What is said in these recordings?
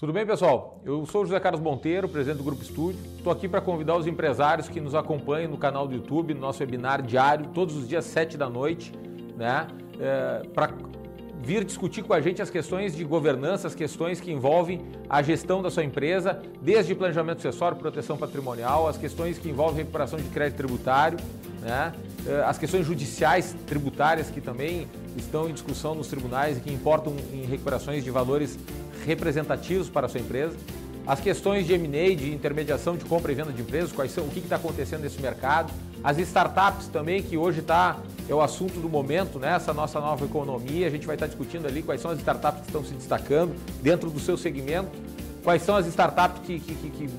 Tudo bem, pessoal? Eu sou José Carlos Monteiro, presidente do Grupo Estúdio. Estou aqui para convidar os empresários que nos acompanham no canal do YouTube, no nosso webinar diário, todos os dias 7 da noite, né? É, para vir discutir com a gente as questões de governança, as questões que envolvem a gestão da sua empresa, desde planejamento sucessório, proteção patrimonial, as questões que envolvem recuperação de crédito tributário, né? É, as questões judiciais tributárias que também estão em discussão nos tribunais e que importam em recuperações de valores representativos para a sua empresa. As questões de M&A, de intermediação de compra e venda de empresas, quais são, o que está acontecendo nesse mercado. As startups também, que hoje está, é o assunto do momento, né? essa nossa nova economia. A gente vai estar tá discutindo ali quais são as startups que estão se destacando dentro do seu segmento, quais são as startups que, que, que, que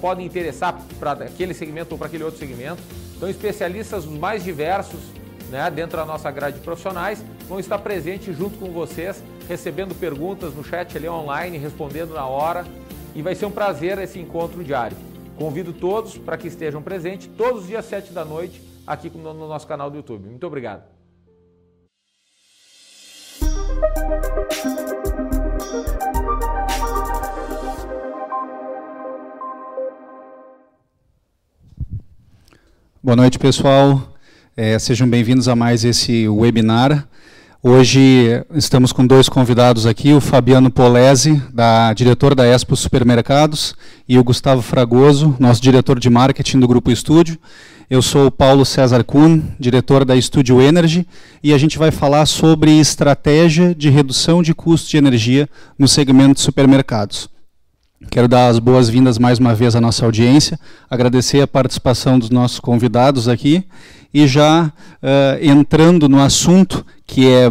podem interessar para aquele segmento ou para aquele outro segmento. Então, especialistas os mais diversos né, dentro da nossa grade de profissionais vão estar presentes junto com vocês recebendo perguntas no chat ali online, respondendo na hora. E vai ser um prazer esse encontro diário. Convido todos para que estejam presentes todos os dias 7 da noite aqui no nosso canal do YouTube. Muito obrigado. Boa noite, pessoal. É, sejam bem-vindos a mais esse webinar. Hoje estamos com dois convidados aqui, o Fabiano Polese, da diretor da Expo Supermercados, e o Gustavo Fragoso, nosso diretor de marketing do Grupo Estúdio. Eu sou o Paulo César Kuhn, diretor da Estúdio Energy, e a gente vai falar sobre estratégia de redução de custo de energia no segmento de supermercados. Quero dar as boas-vindas mais uma vez à nossa audiência, agradecer a participação dos nossos convidados aqui e já uh, entrando no assunto que é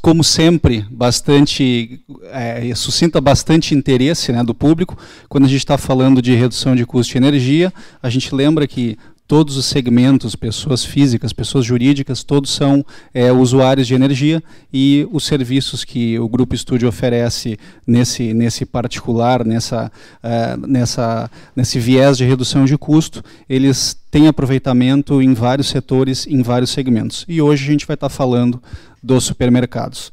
como sempre, bastante é, suscita bastante interesse né, do público. Quando a gente está falando de redução de custo de energia, a gente lembra que todos os segmentos, pessoas físicas, pessoas jurídicas, todos são é, usuários de energia e os serviços que o Grupo Estúdio oferece nesse, nesse particular, nessa, uh, nessa, nesse viés de redução de custo, eles têm aproveitamento em vários setores, em vários segmentos. E hoje a gente vai estar falando dos supermercados.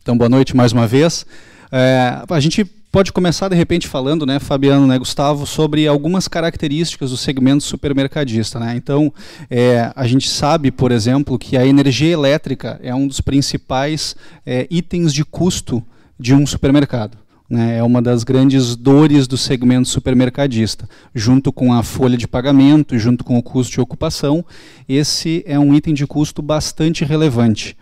Então, boa noite mais uma vez. É, a gente pode começar de repente falando, né, Fabiano, né, Gustavo, sobre algumas características do segmento supermercadista. Né? Então, é, a gente sabe, por exemplo, que a energia elétrica é um dos principais é, itens de custo de um supermercado. Né? É uma das grandes dores do segmento supermercadista. Junto com a folha de pagamento, junto com o custo de ocupação, esse é um item de custo bastante relevante.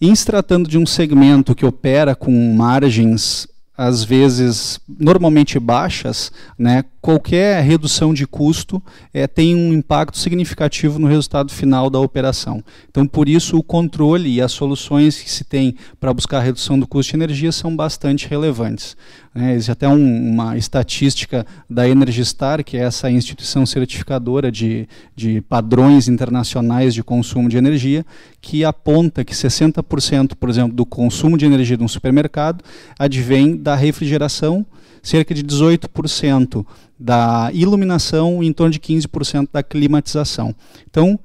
Em se tratando de um segmento que opera com margens às vezes normalmente baixas, né, qualquer redução de custo é, tem um impacto significativo no resultado final da operação. Então, por isso, o controle e as soluções que se tem para buscar a redução do custo de energia são bastante relevantes. É, existe até um, uma estatística da Energistar, que é essa instituição certificadora de, de padrões internacionais de consumo de energia, que aponta que 60%, por exemplo, do consumo de energia de um supermercado advém da refrigeração, cerca de 18% da iluminação e em torno de 15% da climatização. Então,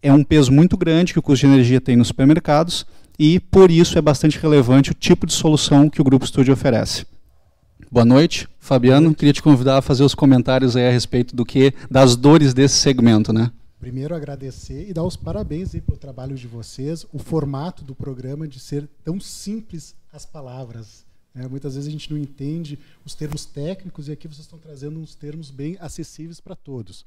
é um peso muito grande que o custo de energia tem nos supermercados e, por isso, é bastante relevante o tipo de solução que o Grupo Estúdio oferece. Boa noite, Fabiano. Queria te convidar a fazer os comentários a respeito do que das dores desse segmento, né? Primeiro agradecer e dar os parabéns pelo trabalho de vocês, o formato do programa de ser tão simples as palavras. É, muitas vezes a gente não entende os termos técnicos e aqui vocês estão trazendo uns termos bem acessíveis para todos.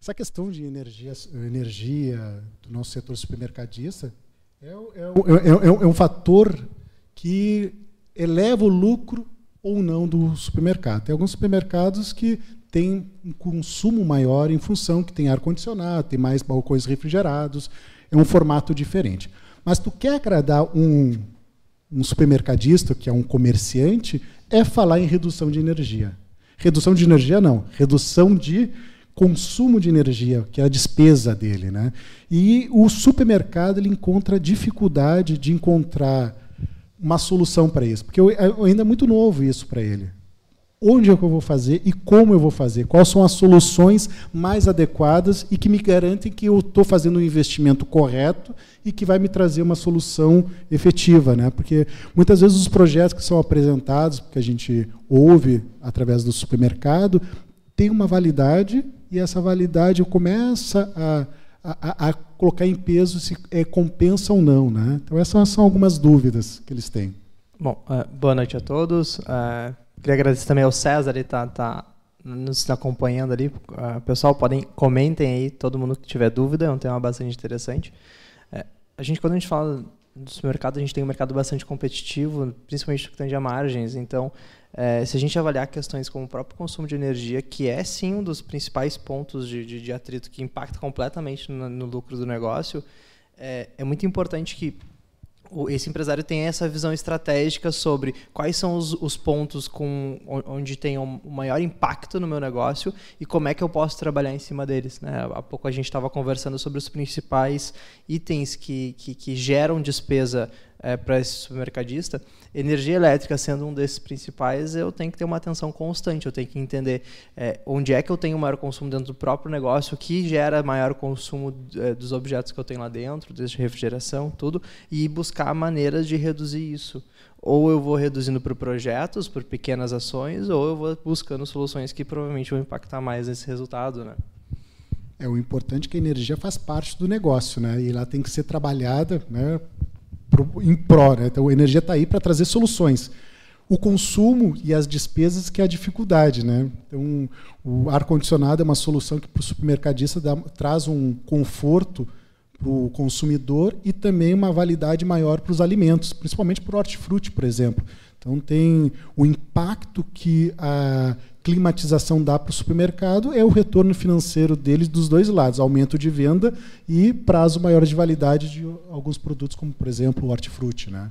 Essa questão de energia, energia do nosso setor supermercadista é, é, é, é um fator que eleva o lucro ou não do supermercado. Tem alguns supermercados que têm um consumo maior em função que tem ar-condicionado, tem mais balcões refrigerados, é um formato diferente. Mas tu quer agradar um um supermercadista, que é um comerciante, é falar em redução de energia. Redução de energia não, redução de consumo de energia, que é a despesa dele, né? E o supermercado ele encontra dificuldade de encontrar uma solução para isso, porque ainda é muito novo isso para ele. onde é que eu vou fazer e como eu vou fazer, quais são as soluções mais adequadas e que me garantem que eu estou fazendo um investimento correto e que vai me trazer uma solução efetiva, né? Porque muitas vezes os projetos que são apresentados, que a gente ouve através do supermercado, tem uma validade e essa validade começa a, a, a colocar em peso se é, compensa ou não, né? Então essas são algumas dúvidas que eles têm. Bom, uh, boa noite a todos. Uh, queria agradecer também ao César, ele está tá nos acompanhando ali. Uh, pessoal, podem comentem aí, todo mundo que tiver dúvida, é um tema bastante interessante. A gente, quando a gente fala do supermercado, a gente tem um mercado bastante competitivo, principalmente que tange a margens. Então, uh, se a gente avaliar questões como o próprio consumo de energia, que é sim um dos principais pontos de, de, de atrito que impacta completamente no, no lucro do negócio, é, é muito importante que esse empresário tem essa visão estratégica sobre quais são os, os, pontos com, onde tem um maior impacto no meu negócio e como é que eu posso trabalhar em cima deles. Né? Há pouco a gente estava conversando sobre os principais itens que, que, que geram despesa é, para esse supermercadista, energia elétrica sendo um desses principais, eu tenho que ter uma atenção constante, eu tenho que entender é, onde é que eu tenho maior consumo dentro do próprio negócio, o que gera maior consumo é, dos objetos que eu tenho lá dentro, desde refrigeração, tudo, e buscar maneiras de reduzir isso. Ou eu vou reduzindo por projetos, por pequenas ações, ou eu vou buscando soluções que provavelmente vão impactar mais esse resultado, né? É o importante é que a energia faz parte do negócio, né? E ela tem que ser trabalhada, né? Em pró. Né? Então, a energia está aí para trazer soluções. O consumo e as despesas que é a dificuldade. Né? Então, o ar-condicionado é uma solução que para o supermercadista dá, traz um conforto para o consumidor e também uma validade maior para os alimentos, principalmente para o hortifruti, por exemplo. Então tem o impacto que a climatização dá para o supermercado é o retorno financeiro deles dos dois lados, aumento de venda e prazo maior de validade de alguns produtos, como por exemplo o hortifruti. Né?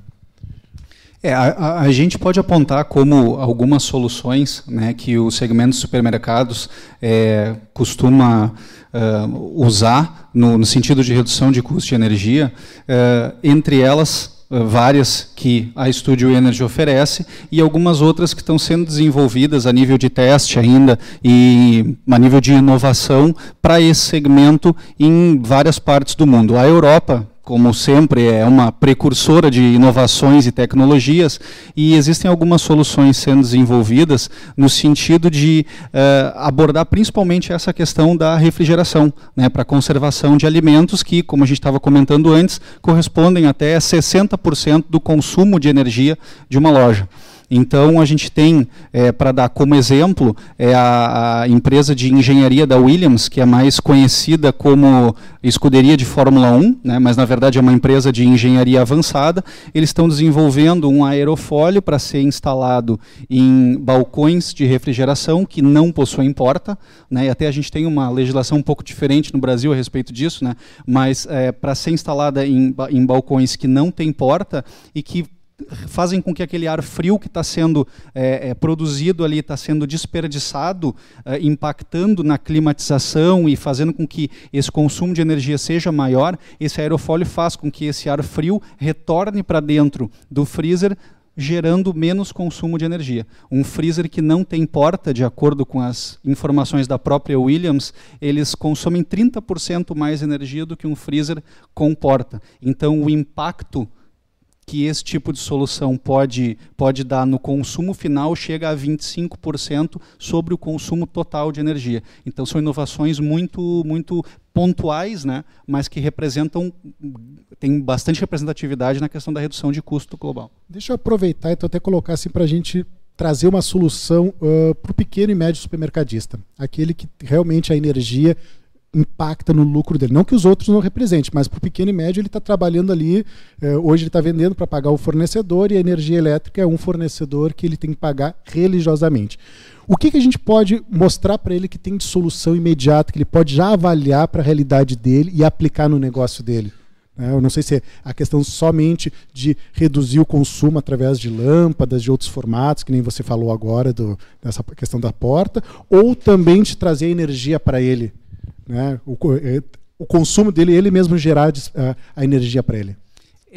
É, a, a, gente pode apontar como algumas soluções né, que o segmento de supermercados é, costuma uh, usar no, no, sentido de redução de custo de energia, uh, entre elas várias que a Studio Energy oferece e algumas outras que estão sendo desenvolvidas a nível de teste ainda e a nível de inovação para esse segmento em várias partes do mundo. A Europa como sempre, é uma precursora de inovações e tecnologias, e existem algumas soluções sendo desenvolvidas no sentido de uh, abordar principalmente essa questão da refrigeração, né, para conservação de alimentos que, como a gente estava comentando antes, correspondem até 60% do consumo de energia de uma loja. Então, a gente tem, é, para dar como exemplo, é a, a, empresa de engenharia da Williams, que é mais conhecida como escuderia de Fórmula 1, né, mas na verdade é uma empresa de engenharia avançada. Eles estão desenvolvendo um aerofólio para ser instalado em balcões de refrigeração que não possuem porta. Né, e até a gente tem uma legislação um pouco diferente no Brasil a respeito disso, né, mas é, para ser instalada em, em balcões que não têm porta e que fazem com que aquele ar frio que está sendo é, é, produzido ali, está sendo desperdiçado, é, impactando na climatização e fazendo com que esse consumo de energia seja maior, esse aerofólio faz com que esse ar frio retorne para dentro do freezer, gerando menos consumo de energia. Um freezer que não tem porta, de acordo com as informações da própria Williams, eles consomem 30% mais energia do que um freezer com porta. Então, o impacto que esse tipo de solução pode, pode dar no consumo final chega a 25% sobre o consumo total de energia. Então são inovações muito, muito pontuais, né, mas que representam, tem bastante representatividade na questão da redução de custo global. Deixa eu aproveitar então, até colocar assim para a gente trazer uma solução uh, para o pequeno e médio supermercadista, aquele que realmente a energia impacta no lucro dele. Não que os outros não representem, mas para o pequeno e médio ele está trabalhando ali. Eh, hoje ele está vendendo para pagar o fornecedor e a energia elétrica é um fornecedor que ele tem que pagar religiosamente. O que, que a gente pode mostrar para ele que tem de solução imediata, que ele pode já avaliar para a realidade dele e aplicar no negócio dele? Né? Eu não sei se é a questão somente de reduzir o consumo através de lâmpadas, de outros formatos, que nem você falou agora, do, dessa questão da porta, ou também de trazer energia para ele né? o, é, o consumo dele, ele mesmo gerar a, a energia para ele.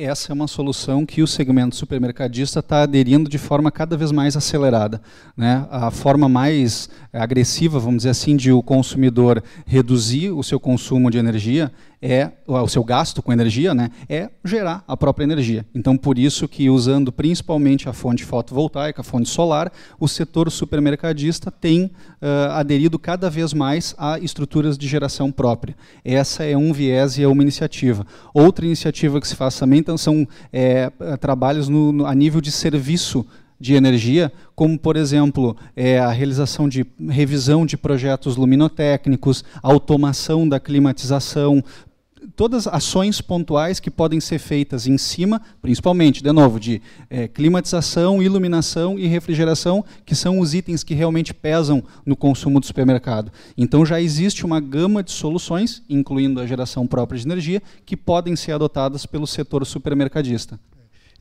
Essa é uma solução que o segmento supermercadista está aderindo de forma cada vez mais acelerada. Né? A forma mais agressiva, vamos dizer assim, de o consumidor reduzir o seu consumo de energia é o seu gasto com energia, né, é gerar a própria energia. Então, por isso que usando principalmente a fonte fotovoltaica, a fonte solar, o setor supermercadista tem uh, aderido cada vez mais a estruturas de geração própria. Essa é um viés e é uma iniciativa. Outra iniciativa que se faz também então, são é, trabalhos no, no, a nível de serviço de energia, como, por exemplo, é, a realização de revisão de projetos luminotécnicos, automação da climatização, todas ações pontuais que podem ser feitas em cima, principalmente, de novo, de é, climatização, iluminação e refrigeração, que são os itens que realmente pesam no consumo do supermercado. Então já existe uma gama de soluções, incluindo a geração própria de energia, que podem ser adotadas pelo setor supermercadista.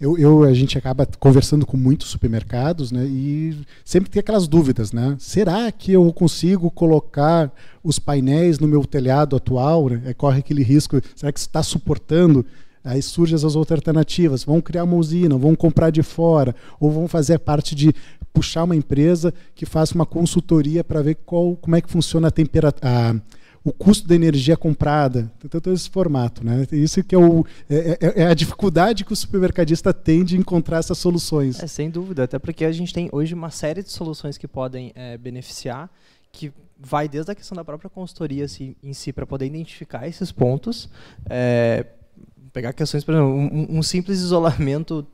Eu, eu, a gente acaba conversando com muitos supermercados, né? E sempre tem aquelas dúvidas, né? Será que eu consigo colocar os painéis no meu telhado atual? Né? É, corre aquele risco. Será que está suportando? Aí surgem as outras alternativas. Vão criar uma usina, vão comprar de fora, ou vão fazer parte de puxar uma empresa que faça uma consultoria para ver qual, como é que funciona a temperatura o custo da energia comprada, então, todo esse formato. Né? Isso que é, o, é, é, é, a dificuldade que o supermercadista tem de encontrar essas soluções. É, sem dúvida, até porque a gente tem hoje uma série de soluções que podem é, beneficiar, que vai desde a questão da própria consultoria assim, em si, para poder identificar esses pontos, é, pegar questões, por exemplo, um, um simples isolamento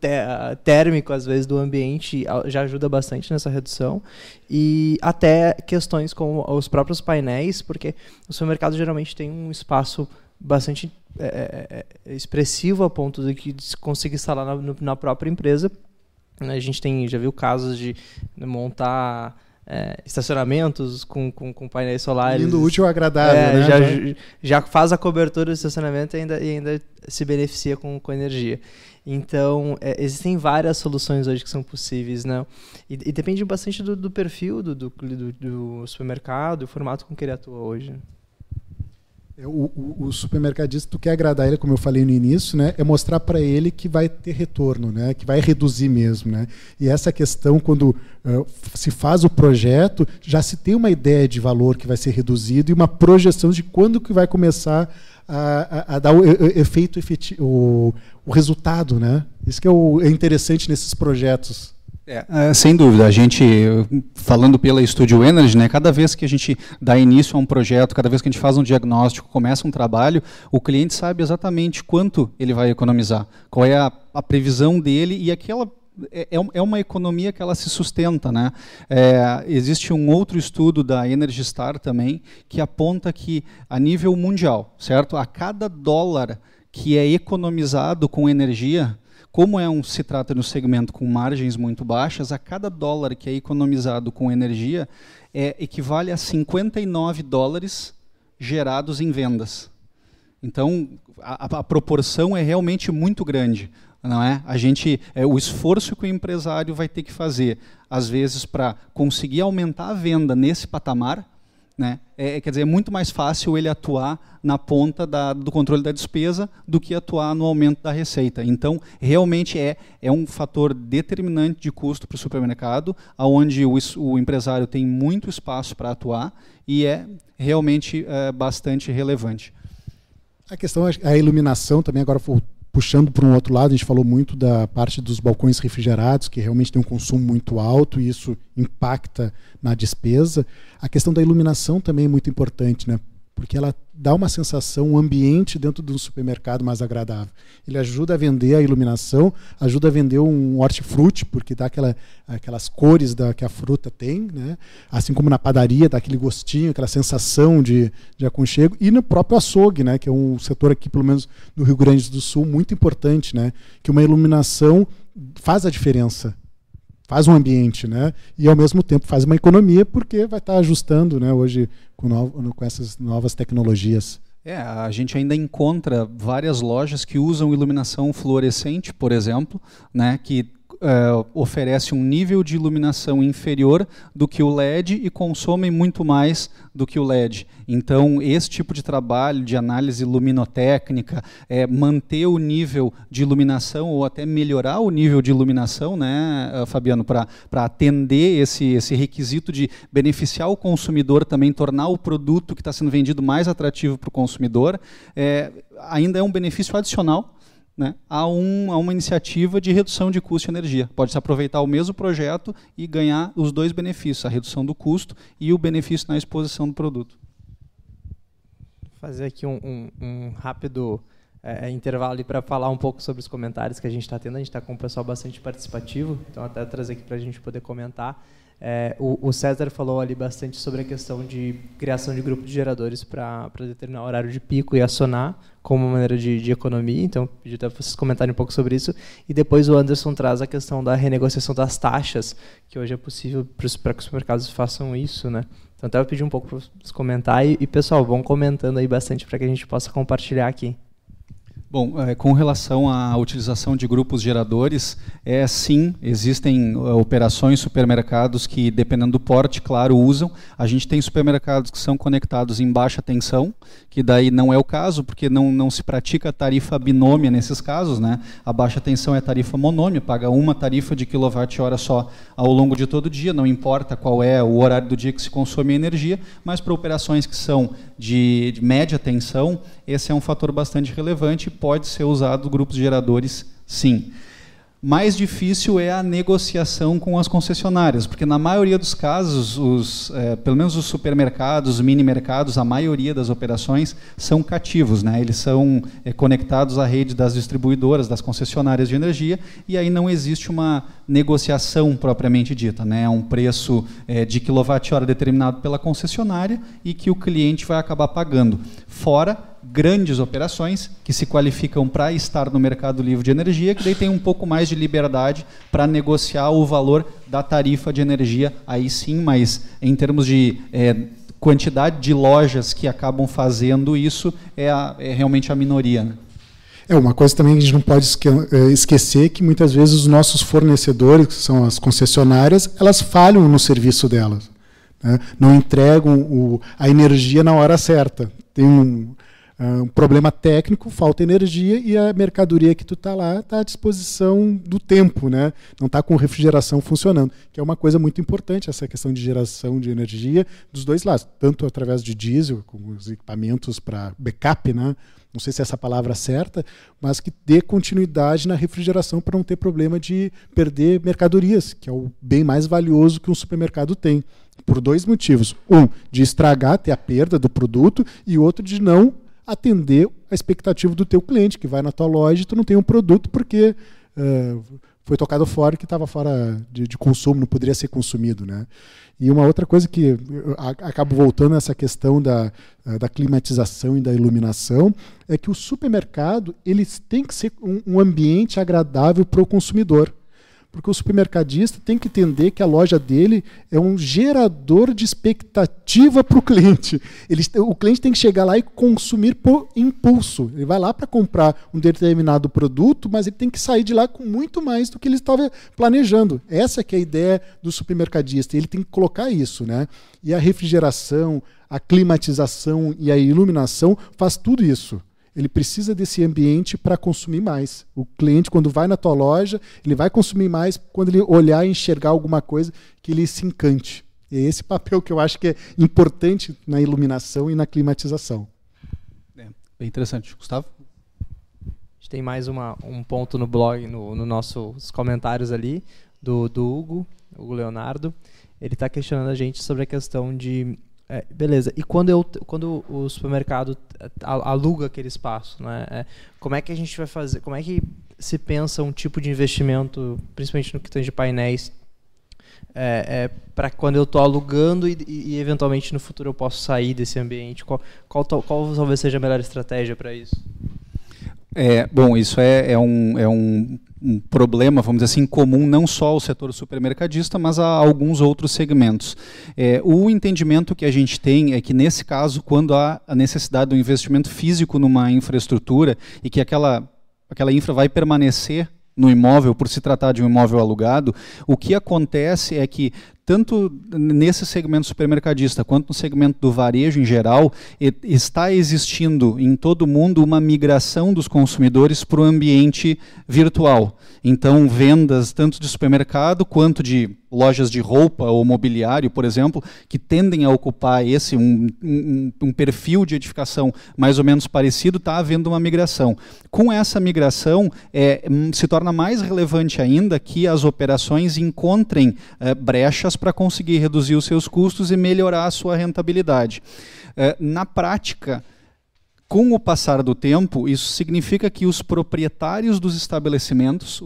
térmico, às vezes, do ambiente já ajuda bastante nessa redução. E até questões como os próprios painéis, porque o supermercado geralmente tem um espaço bastante é, é, é expressivo a ponto de que consiga instalar na, na própria empresa. A gente tem, já viu casos de montar é, estacionamentos com, com, com, painéis solares. Lindo, útil, agradável, é, né? Já, já faz a cobertura do estacionamento e ainda, e ainda se beneficia com, com energia. Então, é, existem várias soluções hoje que são possíveis, né? E, e depende bastante do, do perfil do, do, do, supermercado, o formato com que ele atua hoje. É, o, o, o, supermercadista, tu quer agradar ele, como eu falei no início, né, é mostrar para ele que vai ter retorno, né, que vai reduzir mesmo. Né? E essa questão, quando uh, se faz o projeto, já se tem uma ideia de valor que vai ser reduzido e uma projeção de quando que vai começar a, a, a dar o, efeito efetivo, o, o, resultado. Né? Isso que é, o, é interessante nesses projetos. É, é, sem dúvida, a gente, falando pela Studio Energy, né, cada vez que a gente dá início a um projeto, cada vez que a gente faz um diagnóstico, começa um trabalho, o cliente sabe exatamente quanto ele vai economizar, qual é a, a previsão dele e aquela é, é, é uma economia que ela se sustenta. Né? É, existe um outro estudo da Energy Star também que aponta que, a nível mundial, certo, a cada dólar que é economizado com energia, como é um, se trata de um segmento com margens muito baixas, a cada dólar que é economizado com energia é, equivale a 59 dólares gerados em vendas. Então, a, a proporção é realmente muito grande não é? A gente, é, o esforço que o empresário vai ter que fazer, às vezes, para conseguir aumentar a venda nesse patamar, né? É, quer dizer, é muito mais fácil ele atuar na ponta da, do controle da despesa do que atuar no aumento da receita. Então, realmente é, é um fator determinante de custo para o supermercado, onde o, o, empresário tem muito espaço para atuar e é realmente é, bastante relevante. A questão, a iluminação também, agora puxando para um outro lado, a gente falou muito da parte dos balcões refrigerados, que realmente tem um consumo muito alto e isso impacta na despesa. A questão da iluminação também é muito importante, né? Porque ela dá uma sensação, um ambiente dentro do supermercado mais agradável. Ele ajuda a vender a iluminação, ajuda a vender um hortifruti, porque dá aquela, aquelas cores da, que a fruta tem, né? assim como na padaria, dá aquele gostinho, aquela sensação de, de aconchego, e no próprio açougue, né? que é um setor aqui, pelo menos no Rio Grande do Sul, muito importante, né? que uma iluminação faz a diferença faz um ambiente, né? E ao mesmo tempo faz uma economia porque vai estar ajustando, né? Hoje com, no, com essas novas tecnologias. É, a gente ainda encontra várias lojas que usam iluminação fluorescente, por exemplo, né? Que uh, oferece um nível de iluminação inferior do que o LED e consome muito mais do que o LED. Então, esse tipo de trabalho de análise luminotécnica, é, manter o nível de iluminação ou até melhorar o nível de iluminação, né, eh, Fabiano, para atender esse, esse requisito de beneficiar o consumidor, também tornar o produto que está sendo vendido mais atrativo para o consumidor, é, ainda é um benefício adicional né, a, um, a uma iniciativa de redução de custo de energia. Pode-se aproveitar o mesmo projeto e ganhar os dois benefícios, a redução do custo e o benefício na exposição do produto. Fazer aqui um, um, um rápido é, intervalo para falar um pouco sobre os comentários que a gente está tendo. A gente está com um pessoal bastante participativo, então até trazer aqui para a gente poder comentar. É, o, o, César falou ali bastante sobre a questão de criação de grupo de geradores para determinar o horário de pico e acionar como uma maneira de, de economia. Então, pedi até vocês comentarem um pouco sobre isso. E depois o Anderson traz a questão da renegociação das taxas, que hoje é possível para que os mercados façam isso. Né? Então, até eu pedi um pouco para vocês comentarem. E, pessoal, vão comentando aí bastante para que a gente possa compartilhar aqui. Bom, é, com relação à utilização de grupos geradores, é sim, existem é, operações, supermercados que, dependendo do porte, claro, usam. A gente tem supermercados que são conectados em baixa tensão, que daí não é o caso, porque não, não se pratica tarifa binômia nesses casos. Né? A baixa tensão é tarifa monômia, paga uma tarifa de quilowatt-hora só ao longo de todo o dia, não importa qual é o horário do dia que se consome a energia, mas para operações que são de, de média tensão, esse é um fator bastante relevante pode ser usado grupos geradores, sim. Mais difícil é a negociação com as concessionárias, porque na maioria dos casos, os, é, pelo menos os supermercados, os mini mercados, a maioria das operações são cativos, né? eles são é, conectados à rede das distribuidoras, das concessionárias de energia, e aí não existe uma negociação propriamente dita. Né? É um preço é, de quilowatt-hora determinado pela concessionária e que o cliente vai acabar pagando. Fora grandes operações que se qualificam para estar no mercado livre de energia, que daí tem um pouco mais de liberdade para negociar o valor da tarifa de energia, aí sim, mas em termos de é, quantidade de lojas que acabam fazendo isso, é, a, é realmente a minoria. Né? É uma coisa também que a gente não pode é, esquecer que muitas vezes os nossos fornecedores, que são as concessionárias, elas falham no serviço delas. Né? Não entregam o, a energia na hora certa. Tem um, um problema técnico, falta energia e a mercadoria que tu está lá está à disposição do tempo, né? não está com refrigeração funcionando, que é uma coisa muito importante essa questão de geração de energia dos dois lados, tanto através de diesel, com os equipamentos para backup, né? não sei se é essa palavra certa, mas que dê continuidade na refrigeração para não ter problema de perder mercadorias, que é o bem mais valioso que um supermercado tem. Por dois motivos. Um, de estragar, ter a perda do produto, e outro, de não atender a expectativa do teu cliente, que vai na tua loja e tu não tem um produto porque uh, foi tocado fora que estava fora de, de, consumo, não poderia ser consumido. Né? E uma outra coisa que eu acabo voltando nessa questão da, da climatização e da iluminação é que o supermercado eles tem que ser um, um ambiente agradável para o consumidor porque o supermercadista tem que entender que a loja dele é um gerador de expectativa para o cliente. Ele, o cliente tem que chegar lá e consumir por impulso. Ele vai lá para comprar um determinado produto, mas ele tem que sair de lá com muito mais do que ele estava planejando. Essa que é a ideia do supermercadista. Ele tem que colocar isso, né? E a refrigeração, a climatização e a iluminação faz tudo isso ele precisa desse ambiente para consumir mais. O cliente, quando vai na tua loja, ele vai consumir mais quando ele olhar e enxergar alguma coisa que ele se encante. É esse papel que eu acho que é importante na iluminação e na climatização. É, bem interessante. Gustavo? A gente tem mais uma, um ponto no blog, no, no nossos comentários ali, do, do Hugo, Hugo Leonardo. Ele está questionando a gente sobre a questão de é, beleza. E quando, eu, quando o supermercado aluga aquele espaço, né? É, como é que a gente vai fazer? Como é que se pensa um tipo de investimento, principalmente no que de painéis, é, é para quando eu estou alugando e, e, eventualmente no futuro eu posso sair desse ambiente? Qual, qual, qual talvez seja a melhor estratégia para isso? É, bom, isso é, é, um, é um, um, problema, vamos dizer assim, comum não só ao setor supermercadista, mas a alguns outros segmentos. É, o entendimento que a gente tem é que, nesse caso, quando há a necessidade do investimento físico numa infraestrutura e que aquela, aquela infra vai permanecer no imóvel, por se tratar de um imóvel alugado, o que acontece é que tanto nesse segmento supermercadista quanto no segmento do varejo em geral, está existindo em todo o mundo uma migração dos consumidores para o ambiente virtual. Então, vendas tanto de supermercado quanto de lojas de roupa ou mobiliário, por exemplo, que tendem a ocupar esse um, um, um perfil de edificação mais ou menos parecido, está havendo uma migração. Com essa migração, é, hum, se torna mais relevante ainda que as operações encontrem é, brechas para conseguir reduzir os seus custos e melhorar a sua rentabilidade. É, na prática, com o passar do tempo, isso significa que os proprietários dos estabelecimentos,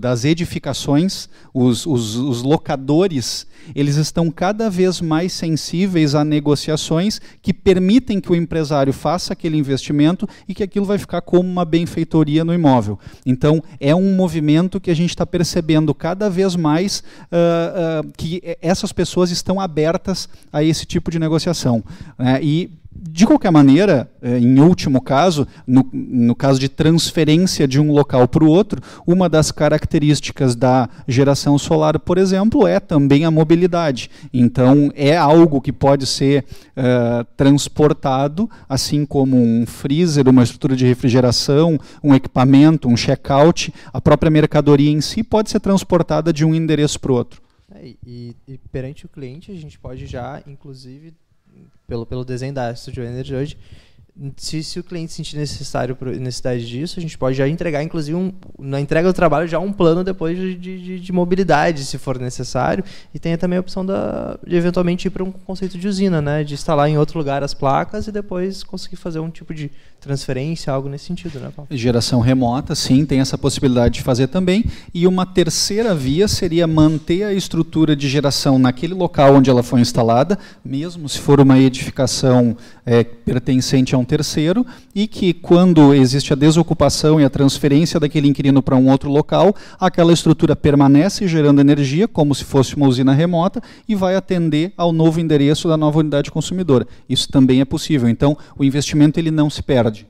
das edificações, os, os, os, locadores, eles estão cada vez mais sensíveis a negociações que permitem que o empresário faça aquele investimento e que aquilo vai ficar como uma benfeitoria no imóvel. Então, é um movimento que a gente está percebendo cada vez mais uh, uh, que essas pessoas estão abertas a esse tipo de negociação. Né? E de qualquer maneira, eh, em último caso, no, no caso de transferência de um local para o outro, uma das características da geração solar, por exemplo, é também a mobilidade. Então, é algo que pode ser uh, transportado, assim como um freezer, uma estrutura de refrigeração, um equipamento, um check-out, a própria mercadoria em si pode ser transportada de um endereço para o outro. É, e, e perante o cliente, a gente pode já, inclusive, pelo, pelo desenho da Studio Energy hoje, se, se o cliente sentir necessário necessidade disso, a gente pode já entregar, inclusive, um, na entrega do trabalho, já um plano depois de, de, de mobilidade, se for necessário. E tem também a opção da, de eventualmente ir para um conceito de usina, né? De instalar em outro lugar as placas e depois conseguir fazer um tipo de transferência, algo nesse sentido, né, Paulo? Geração remota, sim, tem essa possibilidade de fazer também. E uma terceira via seria manter a estrutura de geração naquele local onde ela foi instalada, mesmo se for uma edificação é, pertencente a um terceiro, e que quando existe a desocupação e a transferência daquele inquilino para um outro local, aquela estrutura permanece gerando energia, como se fosse uma usina remota, e vai atender ao novo endereço da nova unidade consumidora. Isso também é possível. Então, o investimento ele não se perde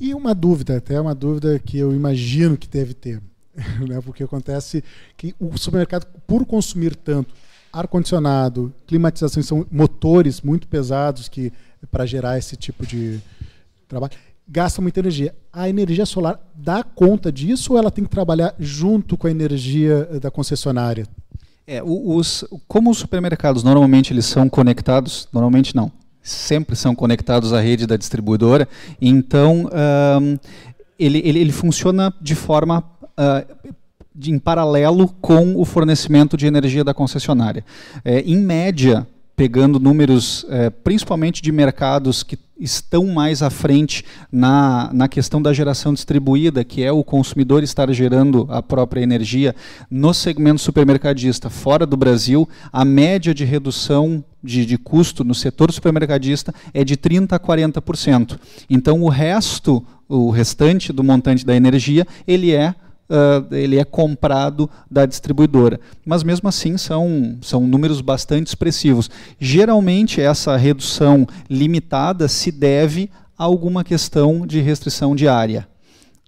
e uma dúvida, até uma dúvida que eu imagino que deve ter, né? porque acontece que o supermercado, por consumir tanto ar-condicionado, climatização, são motores muito pesados que para gerar esse tipo de trabalho, gasta muita energia. A energia solar dá conta disso ou ela tem que trabalhar junto com a energia da concessionária? É, os, como os supermercados normalmente eles são conectados, normalmente não sempre são conectados à rede da distribuidora, então um, ele, ele, ele, funciona de forma uh, de, em paralelo com o fornecimento de energia da concessionária. É, em média, pegando números é, principalmente de mercados que estão mais à frente na, na questão da geração distribuída, que é o consumidor estar gerando a própria energia no segmento supermercadista fora do Brasil, a média de redução de, de custo no setor supermercadista é de 30% a 40%. Então o resto, o restante do montante da energia, ele é uh, ele é comprado da distribuidora. Mas mesmo assim são, são números bastante expressivos. Geralmente essa redução limitada se deve a alguma questão de restrição de área.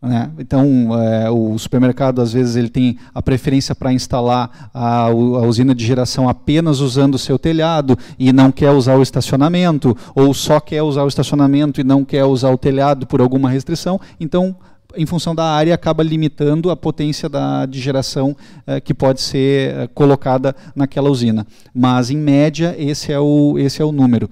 Né? Então, é, o supermercado, às vezes, ele tem a preferência para instalar a, a, usina de geração apenas usando o seu telhado e não quer usar o estacionamento, ou só quer usar o estacionamento e não quer usar o telhado por alguma restrição. Então, em função da área, acaba limitando a potência da, de geração eh, que pode ser eh, colocada naquela usina. Mas, em média, esse é o, esse é o número.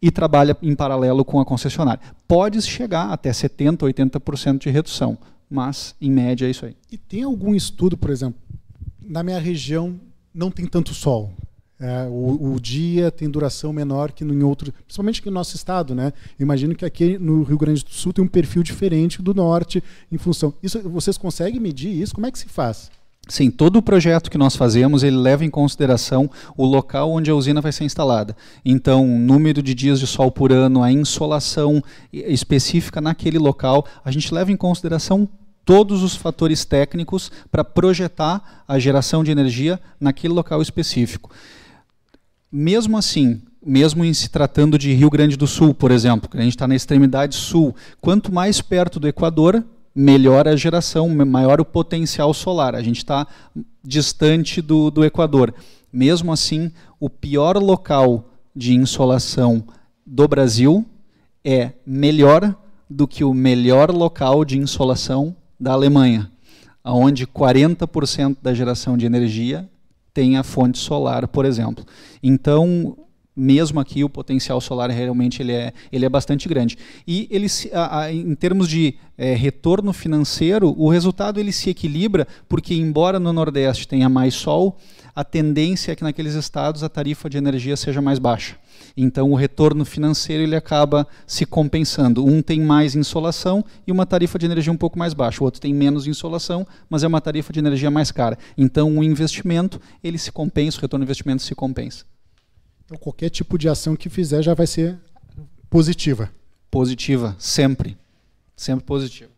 E trabalha em paralelo com a concessionária. Pode chegar até 70%, 80% de redução, mas, em média, é isso aí. E tem algum estudo, por exemplo, na minha região não tem tanto sol, é, o, o, dia tem duração menor que em outro, principalmente aqui no nosso estado, né? Imagino que aqui no Rio Grande do Sul tem um perfil diferente do norte em função. Isso vocês conseguem medir isso? Como é que se faz? Sim, todo o projeto que nós fazemos, ele leva em consideração o local onde a usina vai ser instalada. Então, número de dias de sol por ano, a insolação específica naquele local, a gente leva em consideração todos os fatores técnicos para projetar a geração de energia naquele local específico. Mesmo assim, mesmo em se tratando de Rio Grande do Sul, por exemplo, que a gente está na extremidade sul, quanto mais perto do Equador, melhor a geração, maior o potencial solar. A gente está distante do, do Equador. Mesmo assim, o pior local de insolação do Brasil é melhor do que o melhor local de insolação da Alemanha, onde 40% da geração de energia tem a fonte solar, por exemplo. Então, mesmo aqui o potencial solar realmente ele é, ele é bastante grande. E ele, a, a, em termos de é, retorno financeiro, o resultado ele se equilibra, porque embora no Nordeste tenha mais sol, a tendência é que naqueles estados a tarifa de energia seja mais baixa. Então o retorno financeiro ele acaba se compensando. Um tem mais insolação e uma tarifa de energia um pouco mais baixa. O outro tem menos insolação, mas é uma tarifa de energia mais cara. Então o investimento ele se compensa, o retorno do investimento se compensa. Então, qualquer tipo de ação que fizer já vai ser positiva. Positiva, sempre. Sempre positiva.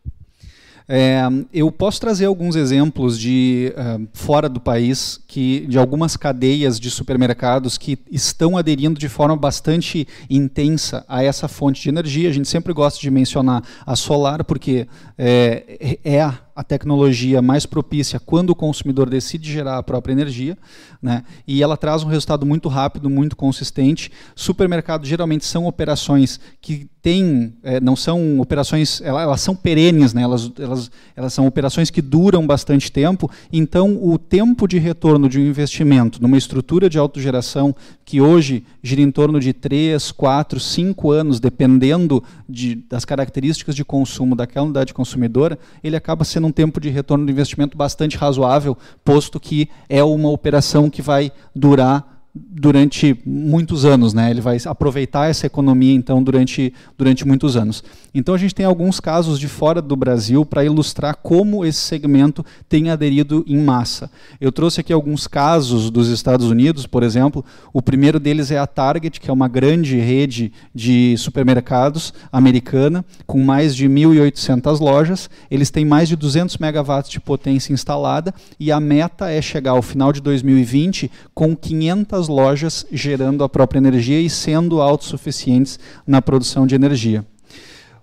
É, eu posso trazer alguns exemplos de uh, fora do país, que, de algumas cadeias de supermercados que estão aderindo de forma bastante intensa a essa fonte de energia. A gente sempre gosta de mencionar a solar, porque é, é a a tecnologia mais propícia quando o consumidor decide gerar a própria energia, né? e ela traz um resultado muito rápido, muito consistente. Supermercados geralmente são operações que têm, é, não são operações, elas, elas, são perenes, né? elas, elas, elas são operações que duram bastante tempo, então o tempo de retorno de um investimento numa estrutura de autogeração que hoje gira em torno de 3, 4, 5 anos, dependendo de, das características de consumo daquela unidade consumidora, ele acaba sendo um tempo de retorno do investimento bastante razoável, posto que é uma operação que vai durar durante muitos anos, né? Ele vai aproveitar essa economia então durante, durante muitos anos. Então a gente tem alguns casos de fora do Brasil para ilustrar como esse segmento tem aderido em massa. Eu trouxe aqui alguns casos dos Estados Unidos, por exemplo. O primeiro deles é a Target, que é uma grande rede de supermercados americana com mais de 1.800 lojas. Eles têm mais de 200 megawatts de potência instalada e a meta é chegar ao final de 2020 com 500 lojas gerando a própria energia e sendo autossuficientes na produção de energia.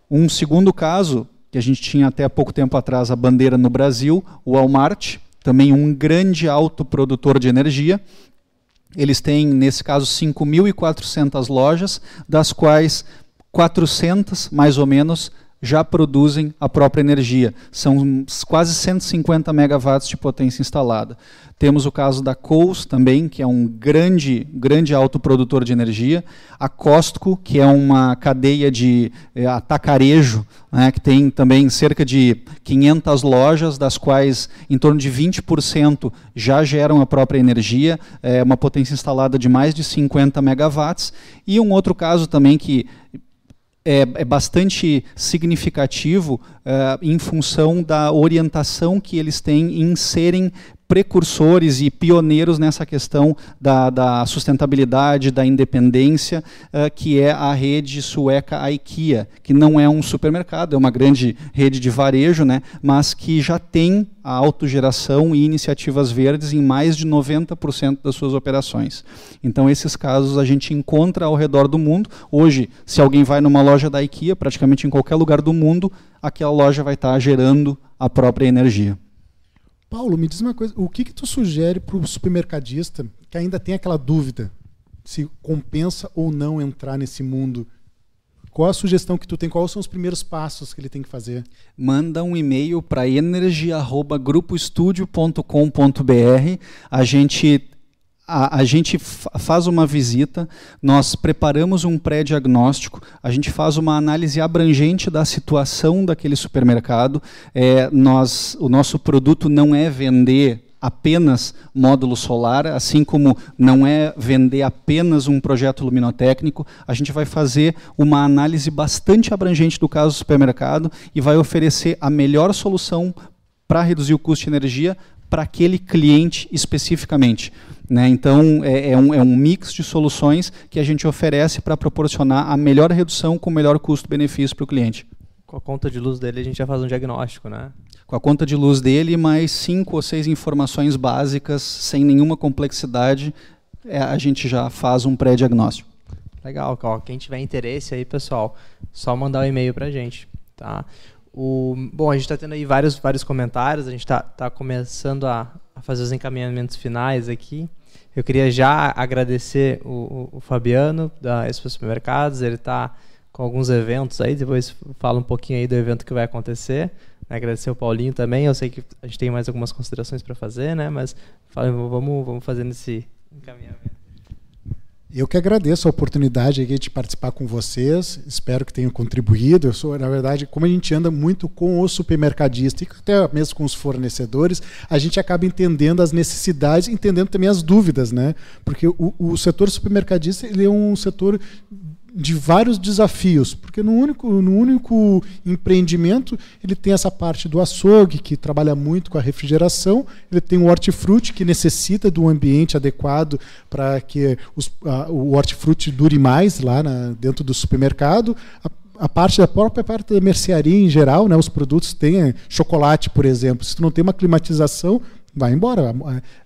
Um segundo caso, que a gente tinha até pouco tempo atrás a bandeira no Brasil, o Walmart, também um grande autoprodutor de energia. Eles têm, nesse caso, 5.400 lojas, das quais 400, mais ou menos, já produzem a própria energia. São quase 150 megawatts de potência instalada. Temos o caso da Coles também, que é um grande, grande autoprodutor de energia. A Costco, que é uma cadeia de é, atacarejo, né, que tem também cerca de 500 lojas, das quais em torno de 20% já geram a própria energia, é uma potência instalada de mais de 50 megawatts. E um outro caso também que é, é bastante significativo uh, em função da orientação que eles têm em serem precursores e pioneiros nessa questão da, da sustentabilidade, da independência, uh, que é a rede sueca IKEA, que não é um supermercado, é uma grande rede de varejo, né, mas que já tem a autogeração e iniciativas verdes em mais de 90% das suas operações. Então, esses casos a gente encontra ao redor do mundo. Hoje, se alguém vai numa loja da IKEA, praticamente em qualquer lugar do mundo, aquela loja vai estar gerando a própria energia. Paulo, me diz uma coisa, o que, que tu sugere para o supermercadista que ainda tem aquela dúvida se compensa ou não entrar nesse mundo? Qual a sugestão que tu tem? Quais são os primeiros passos que ele tem que fazer? Manda um e-mail para energia@grupoestudio.com.br. A gente a, a, gente faz uma visita, nós preparamos um pré-diagnóstico, a gente faz uma análise abrangente da situação daquele supermercado. É, nós, o nosso produto não é vender apenas módulo solar, assim como não é vender apenas um projeto luminotécnico, a gente vai fazer uma análise bastante abrangente do caso do supermercado e vai oferecer a melhor solução para reduzir o custo de energia para aquele cliente especificamente. Né? Então, é, é, um, é um mix de soluções que a gente oferece para proporcionar a melhor redução com o melhor custo-benefício para o cliente. Com a conta de luz dele, a gente já faz um diagnóstico, né? Com a conta de luz dele, mais cinco ou seis informações básicas, sem nenhuma complexidade, é, a gente já faz um pré-diagnóstico. Legal, quem tiver interesse aí, pessoal, só mandar o um e-mail para a gente. Tá? O, bom, a gente está tendo aí vários, vários comentários, a gente está tá começando a, a, fazer os encaminhamentos finais aqui. Eu queria já agradecer o, o, o Fabiano, da Expo Supermercados, ele está com alguns eventos aí, depois fala um pouquinho aí do evento que vai acontecer. Agradecer o Paulinho também, eu sei que a gente tem mais algumas considerações para fazer, né? mas vamos, vamos fazer nesse encaminhamento. Eu que agradeço a oportunidade de participar com vocês. Espero que tenham contribuído. Eu sou, na verdade, como a gente anda muito com o supermercadista e até mesmo com os fornecedores, a gente acaba entendendo as necessidades, entendendo também as dúvidas, né? Porque o, o setor supermercadista ele é um setor de vários desafios, porque no único, no único empreendimento ele tem essa parte do açougue, que trabalha muito com a refrigeração, ele tem o hortifruti, que necessita de um ambiente adequado para que os, a, o hortifruti dure mais lá na, dentro do supermercado. A, a parte da própria parte da mercearia em geral, né, os produtos têm chocolate, por exemplo. Se tu não tem uma climatização, vai embora,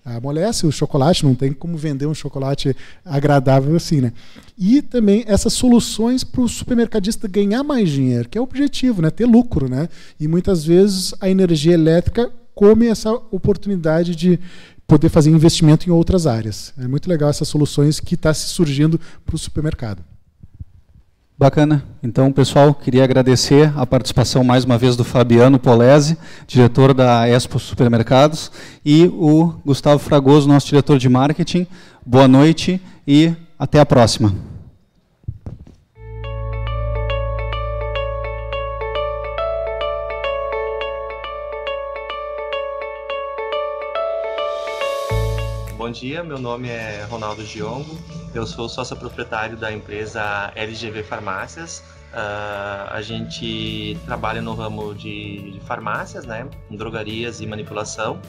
amolece o chocolate, não tem como vender um chocolate agradável assim, né? E também essas soluções para o supermercadista ganhar mais dinheiro, que é o objetivo, né? Ter lucro, né? E muitas vezes a energia elétrica come essa oportunidade de poder fazer investimento em outras áreas. É muito legal essas soluções que está se surgindo para o supermercado. Bacana. Então, pessoal, queria agradecer a participação mais uma vez do Fabiano Polese, diretor da Expo Supermercados, e o Gustavo Fragoso, nosso diretor de marketing. Boa noite e até a próxima. Bom dia, meu nome é Ronaldo Giongo, eu sou sócio proprietário da empresa LGV Farmácias. Uh, a gente trabalha no ramo de, de farmácias, né, drogarias e manipulação.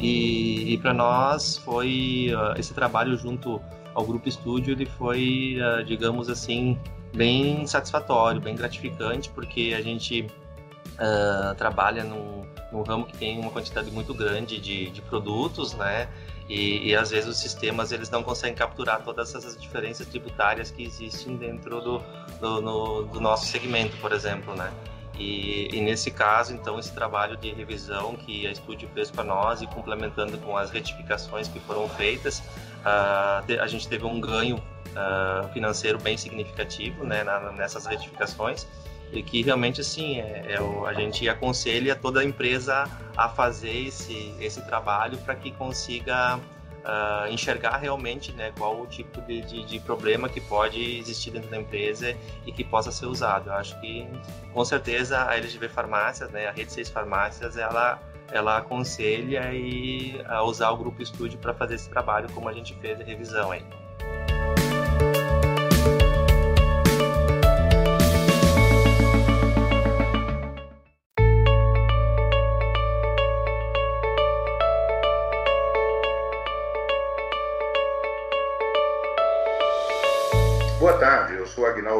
E, e para nós foi uh, esse trabalho junto ao grupo estúdio, ele foi, uh, digamos assim, bem satisfatório, bem gratificante, porque a gente trabalha num, num ramo que tem uma quantidade muito grande de, de produtos, né? E, e, às vezes os sistemas eles não conseguem capturar todas essas diferenças tributárias que existem dentro do, do, no, do nosso segmento, por exemplo, né? E, e, nesse caso, então, esse trabalho de revisão que a Estúdio fez para nós e complementando com as retificações que foram feitas, uh, a gente teve um ganho uh, financeiro bem significativo né, na, nessas retificações e que realmente assim é, é o, a gente aconselha toda a empresa a fazer esse, esse trabalho para que consiga uh, enxergar realmente né, qual o tipo de, de, de, problema que pode existir dentro da empresa e que possa ser usado. Eu acho que com certeza a LGV Farmácias, né, a Rede 6 Farmácias, ela ela aconselha e a usar o grupo estúdio para fazer esse trabalho como a gente fez a revisão aí.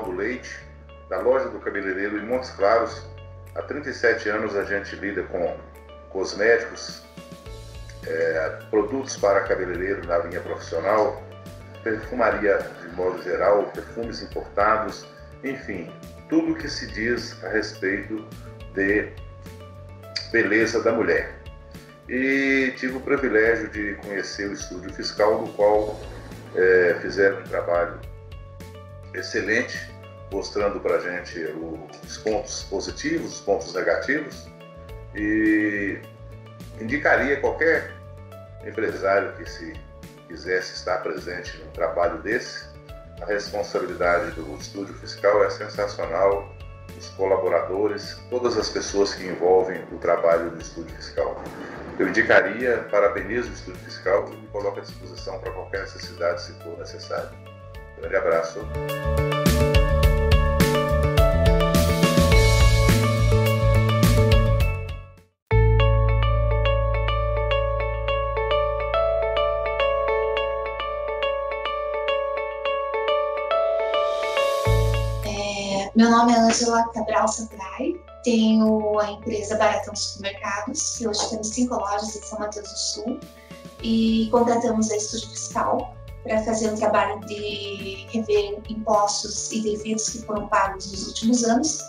Sou Agnaldo Leite, da loja do cabeleireiro em Montes Claros. Há 37 anos a gente lida com cosméticos, é, produtos para cabeleireiro na linha profissional, perfumaria de modo geral, perfumes importados, enfim, tudo que se diz a respeito de beleza da mulher. E tive o privilégio de conhecer o estúdio fiscal, no qual é, fizeram um trabalho excelente, mostrando para a gente os pontos positivos, os pontos negativos e indicaria qualquer empresário que se quisesse estar presente num trabalho desse, a responsabilidade do estúdio fiscal é sensacional, os colaboradores, todas as pessoas que envolvem o trabalho do estúdio fiscal. Eu indicaria, parabenizo o estúdio fiscal e me coloco à disposição para qualquer necessidade, se for necessário. Grande abraço. Meu nome é Angela Cabral Sampaio, tenho a empresa Baratão Supermercados, que hoje temos cinco lojas em São Mateus do Sul, e contratamos a Estúdio Fiscal para fazer um trabalho de rever impostos e devidos que foram pagos nos últimos anos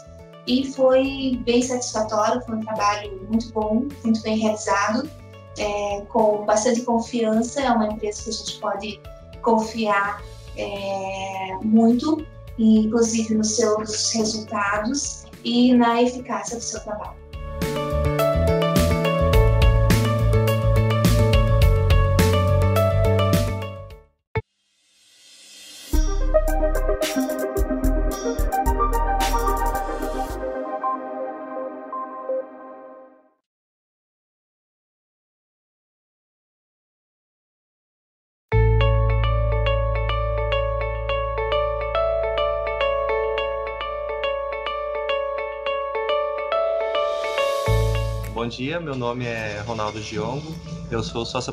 e foi bem satisfatório, foi um trabalho muito bom, muito bem realizado, é, com bastante confiança, é uma empresa que a gente pode confiar é, muito, inclusive nos seus resultados e na eficácia do seu trabalho. Bom dia, meu nome é Ronaldo Giongo, eu sou sócio